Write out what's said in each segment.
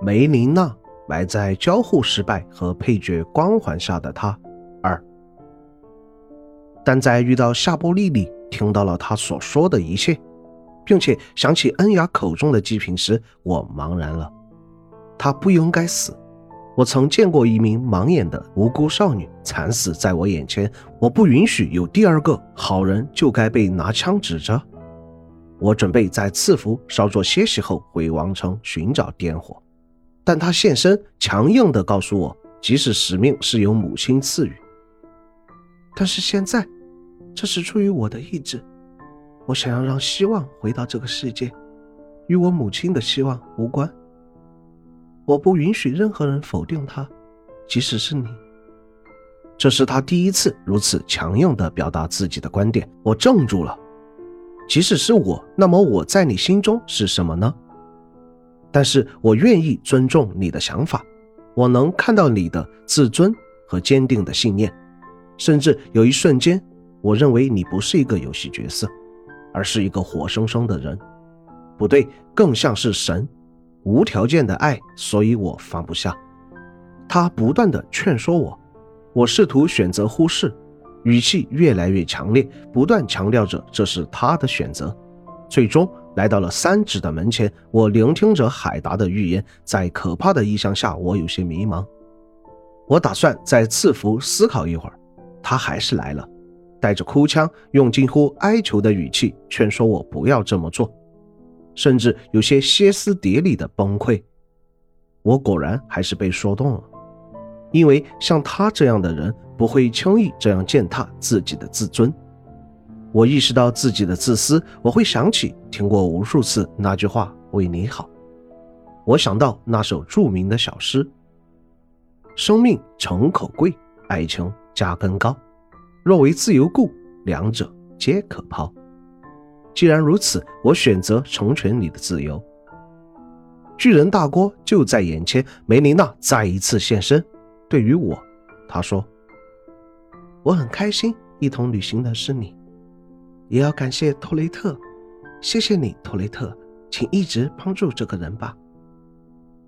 梅琳娜埋在交互失败和配角光环下的她二。但在遇到夏波丽丽，听到了她所说的一切，并且想起恩雅口中的祭品时，我茫然了。她不应该死。我曾见过一名盲眼的无辜少女惨死在我眼前，我不允许有第二个好人就该被拿枪指着。我准备在赐福稍作歇息后回王城寻找点火，但他现身，强硬地告诉我，即使使命是由母亲赐予，但是现在，这是出于我的意志。我想要让希望回到这个世界，与我母亲的希望无关。我不允许任何人否定他，即使是你。这是他第一次如此强硬地表达自己的观点，我怔住了。即使是我，那么我在你心中是什么呢？但是我愿意尊重你的想法，我能看到你的自尊和坚定的信念，甚至有一瞬间，我认为你不是一个游戏角色，而是一个活生生的人，不对，更像是神。无条件的爱，所以我放不下。他不断的劝说我，我试图选择忽视，语气越来越强烈，不断强调着这是他的选择。最终来到了三指的门前，我聆听着海达的预言，在可怕的意象下，我有些迷茫。我打算在赐福思考一会儿，他还是来了，带着哭腔，用近乎哀求的语气劝说我不要这么做。甚至有些歇斯底里的崩溃，我果然还是被说动了，因为像他这样的人不会轻易这样践踏自己的自尊。我意识到自己的自私，我会想起听过无数次那句话“为你好”，我想到那首著名的小诗：“生命诚可贵，爱情价更高，若为自由故，两者皆可抛。”既然如此，我选择成全你的自由。巨人大锅就在眼前，梅琳娜再一次现身。对于我，她说：“我很开心一同旅行的是你，也要感谢托雷特。谢谢你，托雷特，请一直帮助这个人吧。”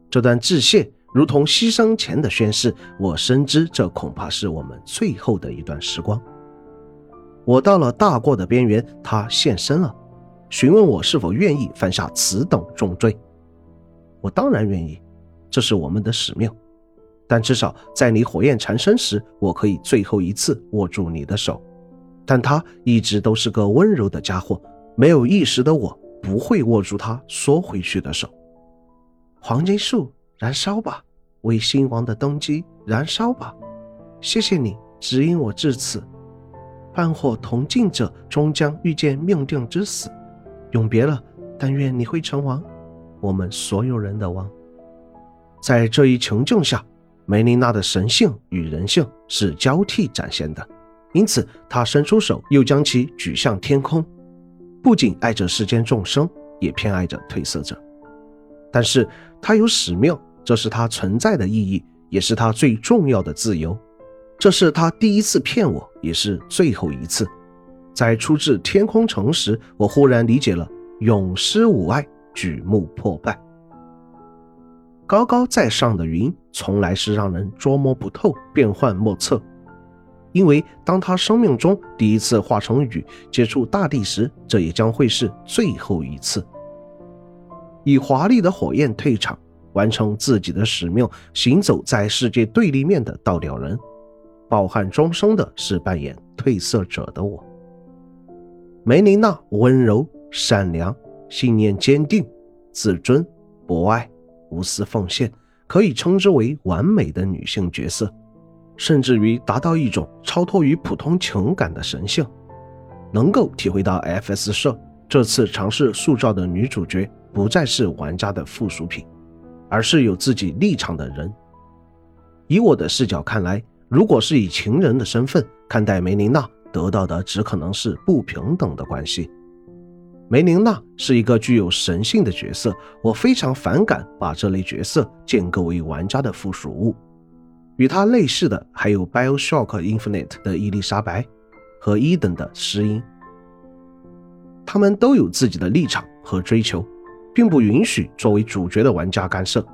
这段致谢如同牺牲前的宣誓，我深知这恐怕是我们最后的一段时光。我到了大过的边缘，他现身了，询问我是否愿意犯下此等重罪。我当然愿意，这是我们的使命。但至少在你火焰缠身时，我可以最后一次握住你的手。但他一直都是个温柔的家伙，没有意识的我不会握住他缩回去的手。黄金树，燃烧吧，为新王的登基燃烧吧！谢谢你指引我至此。伴火同进者终将遇见命定之死，永别了。但愿你会成王，我们所有人的王。在这一情境下，梅琳娜的神性与人性是交替展现的，因此他伸出手，又将其举向天空，不仅爱着世间众生，也偏爱着褪色者。但是他有使命，这是他存在的意义，也是他最重要的自由。这是他第一次骗我，也是最后一次。在出至天空城时，我忽然理解了“永失吾爱，举目破败”。高高在上的云，从来是让人捉摸不透、变幻莫测。因为当他生命中第一次化成雨，接触大地时，这也将会是最后一次。以华丽的火焰退场，完成自己的使命，行走在世界对立面的倒吊人。抱憾终生的是扮演褪色者的我。梅琳娜温柔、善良、信念坚定、自尊、博爱、无私奉献，可以称之为完美的女性角色，甚至于达到一种超脱于普通情感的神性。能够体会到 F.S 社这次尝试塑造的女主角不再是玩家的附属品，而是有自己立场的人。以我的视角看来。如果是以情人的身份看待梅琳娜，得到的只可能是不平等的关系。梅琳娜是一个具有神性的角色，我非常反感把这类角色建构为玩家的附属物。与她类似的还有《BioShock Infinite》的伊丽莎白和伊登的诗音，他们都有自己的立场和追求，并不允许作为主角的玩家干涉。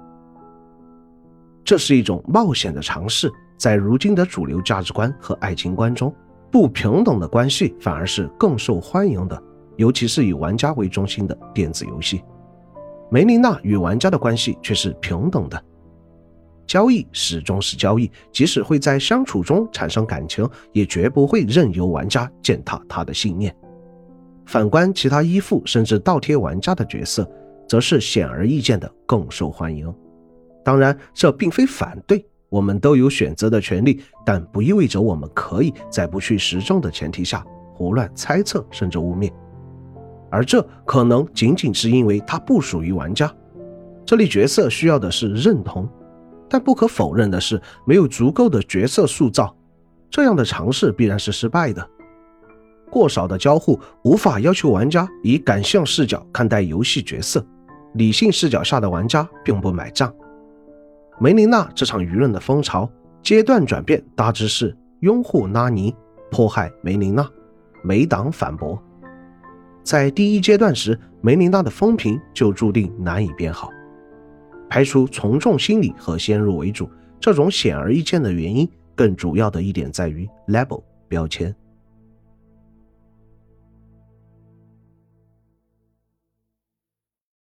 这是一种冒险的尝试。在如今的主流价值观和爱情观中，不平等的关系反而是更受欢迎的，尤其是以玩家为中心的电子游戏。梅琳娜与玩家的关系却是平等的。交易始终是交易，即使会在相处中产生感情，也绝不会任由玩家践踏他的信念。反观其他依附甚至倒贴玩家的角色，则是显而易见的更受欢迎。当然，这并非反对。我们都有选择的权利，但不意味着我们可以在不去实证的前提下胡乱猜测甚至污蔑。而这可能仅仅是因为它不属于玩家。这类角色需要的是认同，但不可否认的是，没有足够的角色塑造，这样的尝试必然是失败的。过少的交互无法要求玩家以感性视角看待游戏角色，理性视角下的玩家并不买账。梅琳娜这场舆论的风潮阶段转变大致是拥护拉尼，迫害梅琳娜，梅党反驳。在第一阶段时，梅琳娜的风评就注定难以变好。排除从众心理和先入为主这种显而易见的原因，更主要的一点在于 label 标签。